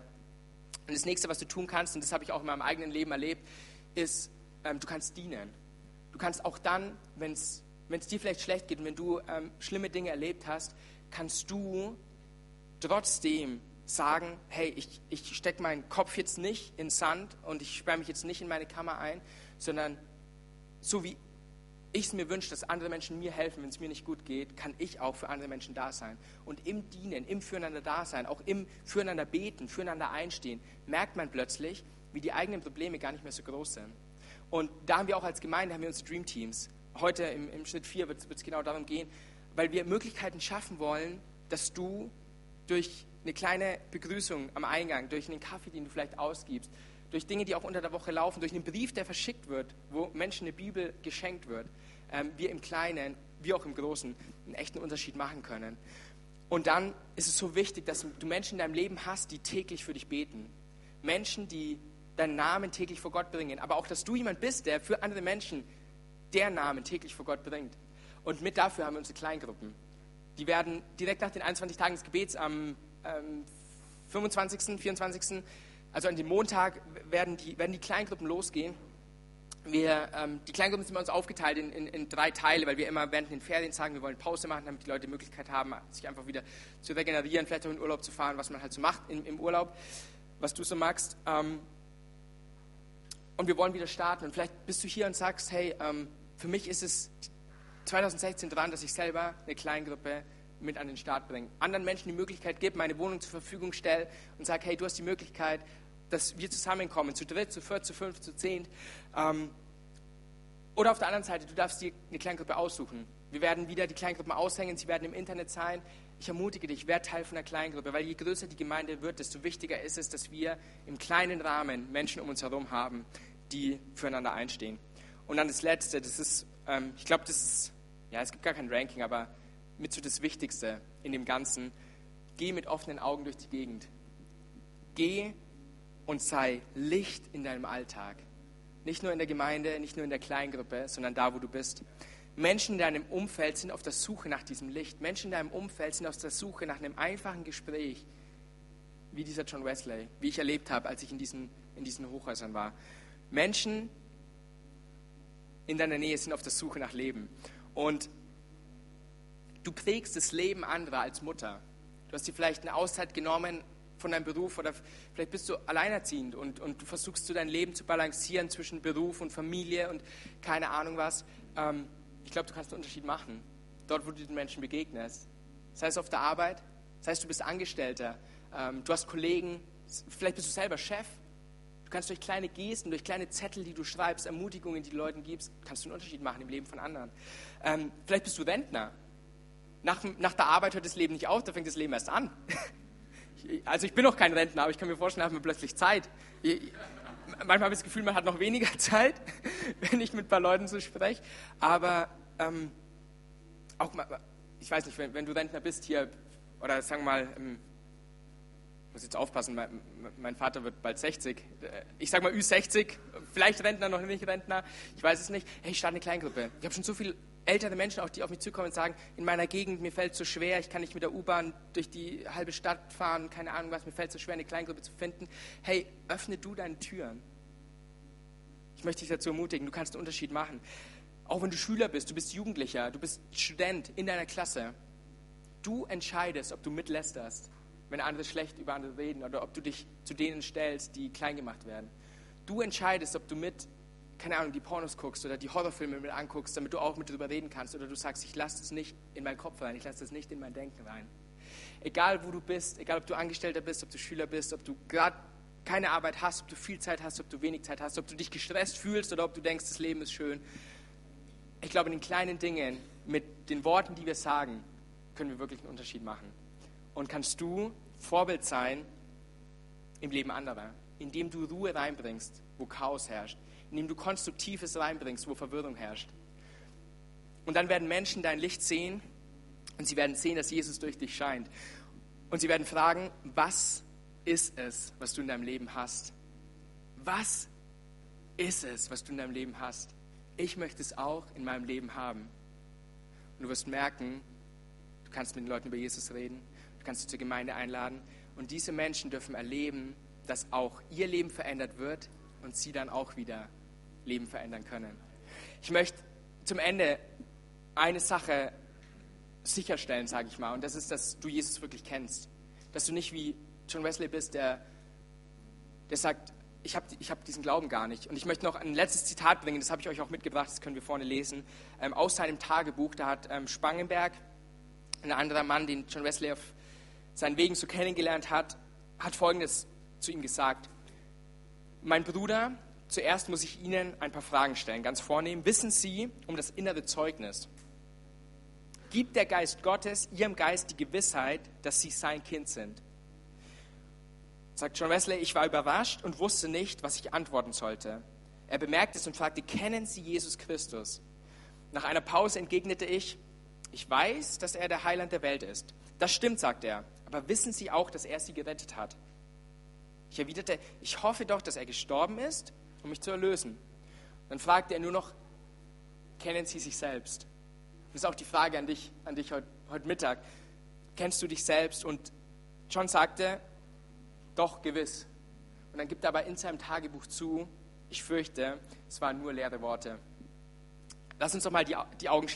Speaker 1: Und das nächste, was du tun kannst, und das habe ich auch in meinem eigenen Leben erlebt, ist, ähm, du kannst dienen. Du kannst auch dann, wenn es dir vielleicht schlecht geht und wenn du ähm, schlimme Dinge erlebt hast, kannst du trotzdem sagen, hey, ich, ich stecke meinen Kopf jetzt nicht in Sand und ich sperre mich jetzt nicht in meine Kammer ein, sondern so wie ich es mir wünsche, dass andere Menschen mir helfen, wenn es mir nicht gut geht, kann ich auch für andere Menschen da sein. Und im Dienen, im Füreinander da sein, auch im Füreinander beten, füreinander einstehen, merkt man plötzlich, wie die eigenen Probleme gar nicht mehr so groß sind. Und da haben wir auch als Gemeinde haben wir unsere Dream Teams heute im, im Schritt 4 wird es genau darum gehen, weil wir Möglichkeiten schaffen wollen, dass du durch eine kleine Begrüßung am Eingang, durch einen Kaffee, den du vielleicht ausgibst, durch Dinge, die auch unter der Woche laufen, durch einen Brief, der verschickt wird, wo Menschen eine Bibel geschenkt wird, ähm, wir im Kleinen, wie auch im Großen, einen echten Unterschied machen können. Und dann ist es so wichtig, dass du Menschen in deinem Leben hast, die täglich für dich beten. Menschen, die deinen Namen täglich vor Gott bringen. Aber auch, dass du jemand bist, der für andere Menschen der Namen täglich vor Gott bringt. Und mit dafür haben wir unsere Kleingruppen. Die werden direkt nach den 21 Tagen des Gebets am ähm, 25., 24., also an dem Montag, werden die, werden die Kleingruppen losgehen. Wir, ähm, die Kleingruppen sind bei uns aufgeteilt in, in, in, drei Teile, weil wir immer während den Ferien sagen, wir wollen Pause machen, damit die Leute die Möglichkeit haben, sich einfach wieder zu regenerieren, vielleicht auch in Urlaub zu fahren, was man halt so macht im, im Urlaub, was du so magst. Ähm, und wir wollen wieder starten. Und vielleicht bist du hier und sagst, hey, ähm, für mich ist es 2016 dran, dass ich selber eine Kleingruppe mit an den Start bringe. Anderen Menschen die Möglichkeit gebe, meine Wohnung zur Verfügung stelle und sage, hey, du hast die Möglichkeit, dass wir zusammenkommen, zu dritt, zu viert, zu fünf, zu zehn. Ähm, oder auf der anderen Seite, du darfst dir eine Kleingruppe aussuchen. Wir werden wieder die Kleingruppen aushängen, sie werden im Internet sein. Ich ermutige dich, werde Teil von der Kleingruppe, weil je größer die Gemeinde wird, desto wichtiger ist es, dass wir im kleinen Rahmen Menschen um uns herum haben, die füreinander einstehen. Und dann das Letzte, das ist, ähm, ich glaube, das ist, ja, es gibt gar kein Ranking, aber mit so das Wichtigste in dem Ganzen. Geh mit offenen Augen durch die Gegend. Geh und sei Licht in deinem Alltag. Nicht nur in der Gemeinde, nicht nur in der Kleingruppe, sondern da, wo du bist. Menschen in deinem Umfeld sind auf der Suche nach diesem Licht. Menschen in deinem Umfeld sind auf der Suche nach einem einfachen Gespräch, wie dieser John Wesley, wie ich erlebt habe, als ich in diesen, in diesen Hochhäusern war. Menschen in deiner Nähe sind auf der Suche nach Leben. Und du prägst das Leben anderer als Mutter. Du hast dir vielleicht eine Auszeit genommen von deinem Beruf oder vielleicht bist du alleinerziehend und, und du versuchst so dein Leben zu balancieren zwischen Beruf und Familie und keine Ahnung was. Ähm, ich glaube, du kannst einen Unterschied machen, dort, wo du den Menschen begegnest. Sei es auf der Arbeit, sei es du bist Angestellter, ähm, du hast Kollegen, vielleicht bist du selber Chef Du kannst durch kleine Gesten, durch kleine Zettel, die du schreibst, Ermutigungen, die du Leuten gibst, kannst du einen Unterschied machen im Leben von anderen. Ähm, vielleicht bist du Rentner. Nach, nach der Arbeit hört das Leben nicht auf, da fängt das Leben erst an. also ich bin noch kein Rentner, aber ich kann mir vorstellen, da hat man plötzlich Zeit. Manchmal habe ich das Gefühl, man hat noch weniger Zeit, wenn ich mit ein paar Leuten so spreche. Aber ähm, auch mal, ich weiß nicht, wenn, wenn, du Rentner bist hier, oder sagen wir mal, ähm, muss jetzt aufpassen, mein, mein Vater wird bald 60. Ich sag mal Ü60, vielleicht Rentner, noch nicht Rentner, ich weiß es nicht. Hey, ich starte eine Kleingruppe. Ich habe schon so viele ältere Menschen, auch die auf mich zukommen und sagen, in meiner Gegend, mir fällt es so schwer, ich kann nicht mit der U-Bahn durch die halbe Stadt fahren, keine Ahnung was, mir fällt es so schwer, eine Kleingruppe zu finden. Hey, öffne du deine Türen. Ich möchte dich dazu ermutigen, du kannst einen Unterschied machen. Auch wenn du Schüler bist, du bist Jugendlicher, du bist Student in deiner Klasse. Du entscheidest, ob du mitlästerst, wenn andere schlecht über andere reden oder ob du dich zu denen stellst, die klein gemacht werden. Du entscheidest, ob du mit, keine Ahnung, die Pornos guckst oder die Horrorfilme mit anguckst, damit du auch mit drüber reden kannst oder du sagst, ich lasse das nicht in meinen Kopf rein, ich lasse das nicht in mein Denken rein. Egal wo du bist, egal ob du Angestellter bist, ob du Schüler bist, ob du gerade keine Arbeit hast, ob du viel Zeit hast, ob du wenig Zeit hast, ob du dich gestresst fühlst oder ob du denkst, das Leben ist schön. Ich glaube, in den kleinen Dingen, mit den Worten, die wir sagen, können wir wirklich einen Unterschied machen. Und kannst du Vorbild sein im Leben anderer, indem du Ruhe reinbringst, wo Chaos herrscht, indem du Konstruktives reinbringst, wo Verwirrung herrscht. Und dann werden Menschen dein Licht sehen und sie werden sehen, dass Jesus durch dich scheint. Und sie werden fragen, was ist es, was du in deinem Leben hast? Was ist es, was du in deinem Leben hast? Ich möchte es auch in meinem Leben haben. Und du wirst merken, du kannst mit den Leuten über Jesus reden, kannst sie zur Gemeinde einladen. Und diese Menschen dürfen erleben, dass auch ihr Leben verändert wird und sie dann auch wieder Leben verändern können. Ich möchte zum Ende eine Sache sicherstellen, sage ich mal, und das ist, dass du Jesus wirklich kennst. Dass du nicht wie John Wesley bist, der, der sagt, ich habe ich hab diesen Glauben gar nicht. Und ich möchte noch ein letztes Zitat bringen, das habe ich euch auch mitgebracht, das können wir vorne lesen, ähm, aus seinem Tagebuch. Da hat ähm, Spangenberg, ein anderer Mann, den John Wesley auf seinen Wegen so kennengelernt hat, hat Folgendes zu ihm gesagt. Mein Bruder, zuerst muss ich Ihnen ein paar Fragen stellen, ganz vornehm. Wissen Sie um das innere Zeugnis? Gibt der Geist Gottes Ihrem Geist die Gewissheit, dass Sie sein Kind sind? Sagt John Wesley, ich war überrascht und wusste nicht, was ich antworten sollte. Er bemerkte es und fragte, kennen Sie Jesus Christus? Nach einer Pause entgegnete ich, ich weiß, dass er der Heiland der Welt ist. Das stimmt, sagt er, aber wissen Sie auch, dass er Sie gerettet hat? Ich erwiderte, ich hoffe doch, dass er gestorben ist, um mich zu erlösen. Dann fragte er nur noch, kennen Sie sich selbst? Das ist auch die Frage an dich, an dich heute, heute Mittag. Kennst du dich selbst? Und John sagte, doch, gewiss. Und dann gibt er aber in seinem Tagebuch zu, ich fürchte, es waren nur leere Worte. Lass uns doch mal die, die Augen schließen.